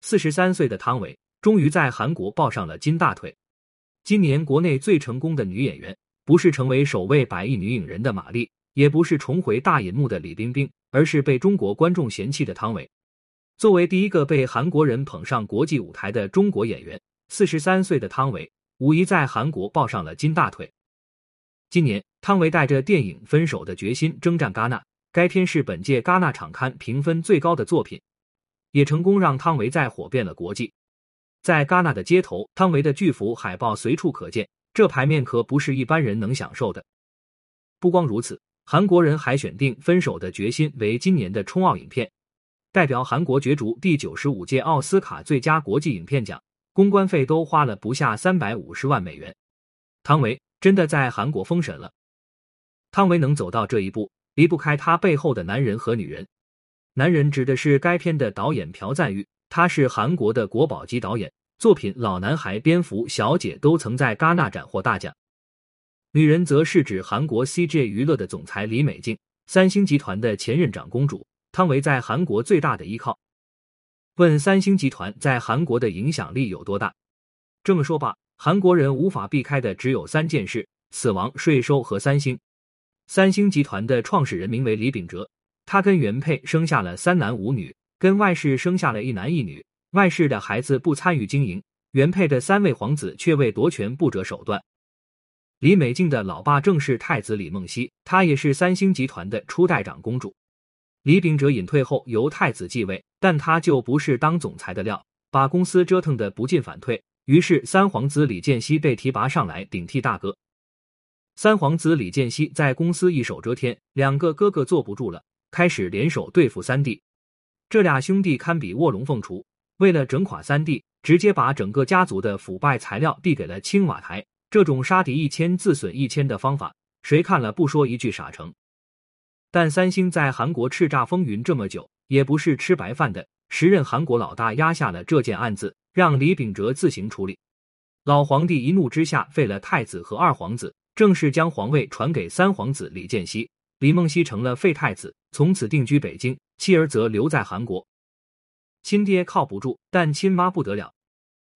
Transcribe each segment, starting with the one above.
四十三岁的汤唯终于在韩国抱上了金大腿。今年国内最成功的女演员，不是成为首位百亿女影人的马丽，也不是重回大银幕的李冰冰，而是被中国观众嫌弃的汤唯。作为第一个被韩国人捧上国际舞台的中国演员，四十三岁的汤唯无疑在韩国抱上了金大腿。今年，汤唯带着电影《分手的决心》征战戛纳，该片是本届戛纳场刊评分最高的作品，也成功让汤唯再火遍了国际。在戛纳的街头，汤唯的巨幅海报随处可见，这牌面可不是一般人能享受的。不光如此，韩国人还选定《分手的决心》为今年的冲奥影片，代表韩国角逐第九十五届奥斯卡最佳国际影片奖，公关费都花了不下三百五十万美元。汤唯。真的在韩国封神了。汤唯能走到这一步，离不开他背后的男人和女人。男人指的是该片的导演朴赞玉，他是韩国的国宝级导演，作品《老男孩》《蝙蝠小姐》都曾在戛纳斩获大奖。女人则是指韩国 CJ 娱乐的总裁李美静，三星集团的前任长公主，汤唯在韩国最大的依靠。问三星集团在韩国的影响力有多大？这么说吧。韩国人无法避开的只有三件事：死亡、税收和三星。三星集团的创始人名为李秉哲，他跟原配生下了三男五女，跟外室生下了一男一女。外室的孩子不参与经营，原配的三位皇子却为夺权不择手段。李美静的老爸正是太子李梦熙，她也是三星集团的初代长公主。李秉哲隐退后由太子继位，但他就不是当总裁的料，把公司折腾的不进反退。于是，三皇子李健熙被提拔上来顶替大哥。三皇子李健熙在公司一手遮天，两个哥哥坐不住了，开始联手对付三弟。这俩兄弟堪比卧龙凤雏，为了整垮三弟，直接把整个家族的腐败材料递给了青瓦台。这种杀敌一千自损一千的方法，谁看了不说一句傻成？但三星在韩国叱咤风云这么久，也不是吃白饭的。时任韩国老大压下了这件案子。让李秉哲自行处理。老皇帝一怒之下废了太子和二皇子，正式将皇位传给三皇子李健熙。李梦熙成了废太子，从此定居北京，妻儿则留在韩国。亲爹靠不住，但亲妈不得了。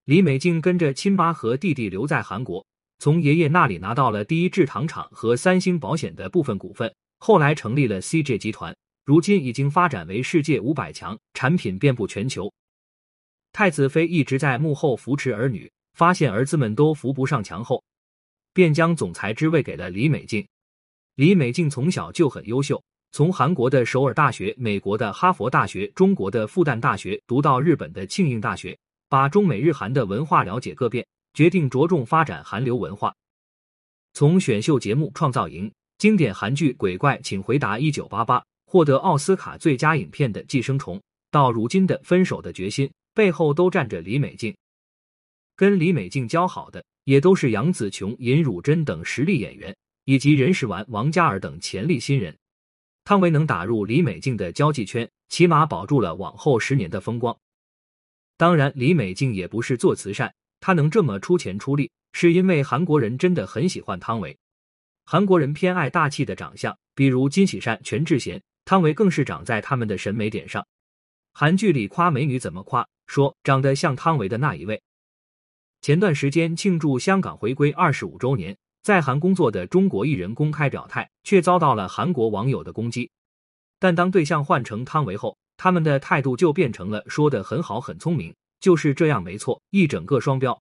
李美静跟着亲妈和弟弟留在韩国，从爷爷那里拿到了第一制糖厂和三星保险的部分股份，后来成立了 CJ 集团，如今已经发展为世界五百强，产品遍布全球。太子妃一直在幕后扶持儿女，发现儿子们都扶不上墙后，便将总裁之位给了李美静。李美静从小就很优秀，从韩国的首尔大学、美国的哈佛大学、中国的复旦大学读到日本的庆应大学，把中美日韩的文化了解个遍，决定着重发展韩流文化。从选秀节目《创造营》、经典韩剧《鬼怪请回答一九八八》获得奥斯卡最佳影片的《寄生虫》，到如今的《分手的决心》。背后都站着李美静，跟李美静交好的也都是杨紫琼、尹汝贞等实力演员，以及任时完、王嘉尔等潜力新人。汤唯能打入李美静的交际圈，起码保住了往后十年的风光。当然，李美静也不是做慈善，她能这么出钱出力，是因为韩国人真的很喜欢汤唯。韩国人偏爱大气的长相，比如金喜善、全智贤，汤唯更是长在他们的审美点上。韩剧里夸美女怎么夸？说长得像汤唯的那一位。前段时间庆祝香港回归二十五周年，在韩工作的中国艺人公开表态，却遭到了韩国网友的攻击。但当对象换成汤唯后，他们的态度就变成了说的很好，很聪明，就是这样没错，一整个双标。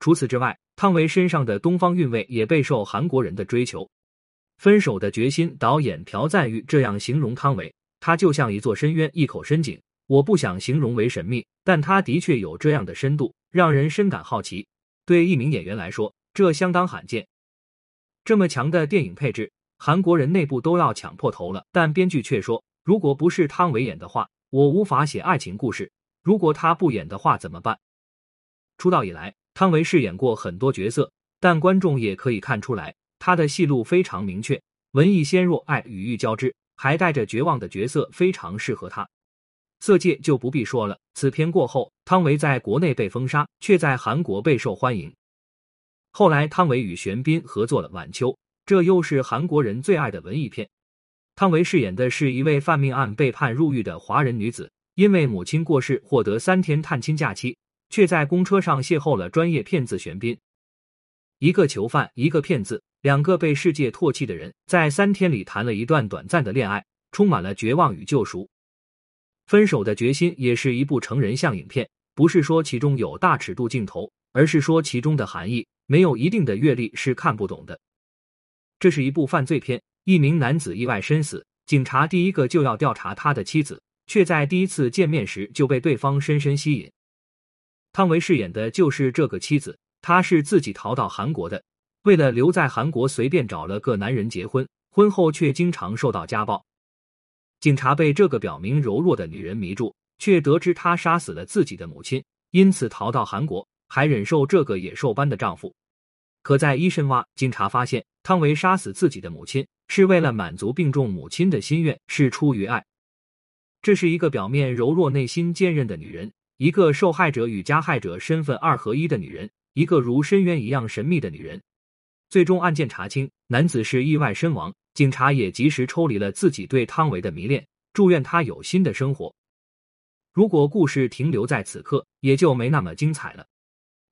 除此之外，汤唯身上的东方韵味也备受韩国人的追求。分手的决心导演朴赞玉这样形容汤唯。他就像一座深渊，一口深井。我不想形容为神秘，但他的确有这样的深度，让人深感好奇。对一名演员来说，这相当罕见。这么强的电影配置，韩国人内部都要抢破头了。但编剧却说，如果不是汤唯演的话，我无法写爱情故事。如果他不演的话怎么办？出道以来，汤唯饰演过很多角色，但观众也可以看出来，他的戏路非常明确，文艺纤弱，爱与欲交织。还带着绝望的角色非常适合他，色戒就不必说了。此片过后，汤唯在国内被封杀，却在韩国备受欢迎。后来，汤唯与玄彬合作了《晚秋》，这又是韩国人最爱的文艺片。汤唯饰演的是一位犯命案被判入狱的华人女子，因为母亲过世获得三天探亲假期，却在公车上邂逅了专业骗子玄彬。一个囚犯，一个骗子，两个被世界唾弃的人，在三天里谈了一段短暂的恋爱，充满了绝望与救赎。分手的决心也是一部成人向影片，不是说其中有大尺度镜头，而是说其中的含义，没有一定的阅历是看不懂的。这是一部犯罪片，一名男子意外身死，警察第一个就要调查他的妻子，却在第一次见面时就被对方深深吸引。汤唯饰演的就是这个妻子，她是自己逃到韩国的，为了留在韩国，随便找了个男人结婚，婚后却经常受到家暴。警察被这个表明柔弱的女人迷住，却得知她杀死了自己的母亲，因此逃到韩国，还忍受这个野兽般的丈夫。可在一深挖，警察发现汤唯杀死自己的母亲是为了满足病重母亲的心愿，是出于爱。这是一个表面柔弱、内心坚韧的女人，一个受害者与加害者身份二合一的女人，一个如深渊一样神秘的女人。最终案件查清，男子是意外身亡。警察也及时抽离了自己对汤唯的迷恋，祝愿他有新的生活。如果故事停留在此刻，也就没那么精彩了。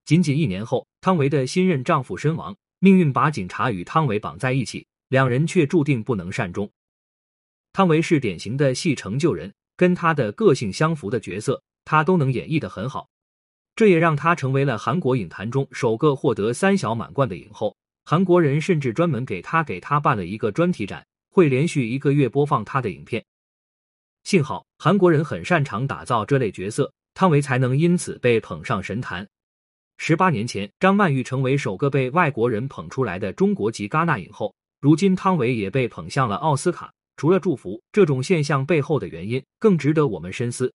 仅仅一年后，汤唯的新任丈夫身亡，命运把警察与汤唯绑在一起，两人却注定不能善终。汤唯是典型的戏成就人，跟她的个性相符的角色，她都能演绎的很好，这也让她成为了韩国影坛中首个获得三小满贯的影后。韩国人甚至专门给他给他办了一个专题展，会连续一个月播放他的影片。幸好韩国人很擅长打造这类角色，汤唯才能因此被捧上神坛。十八年前，张曼玉成为首个被外国人捧出来的中国籍戛纳影后，如今汤唯也被捧向了奥斯卡。除了祝福，这种现象背后的原因更值得我们深思。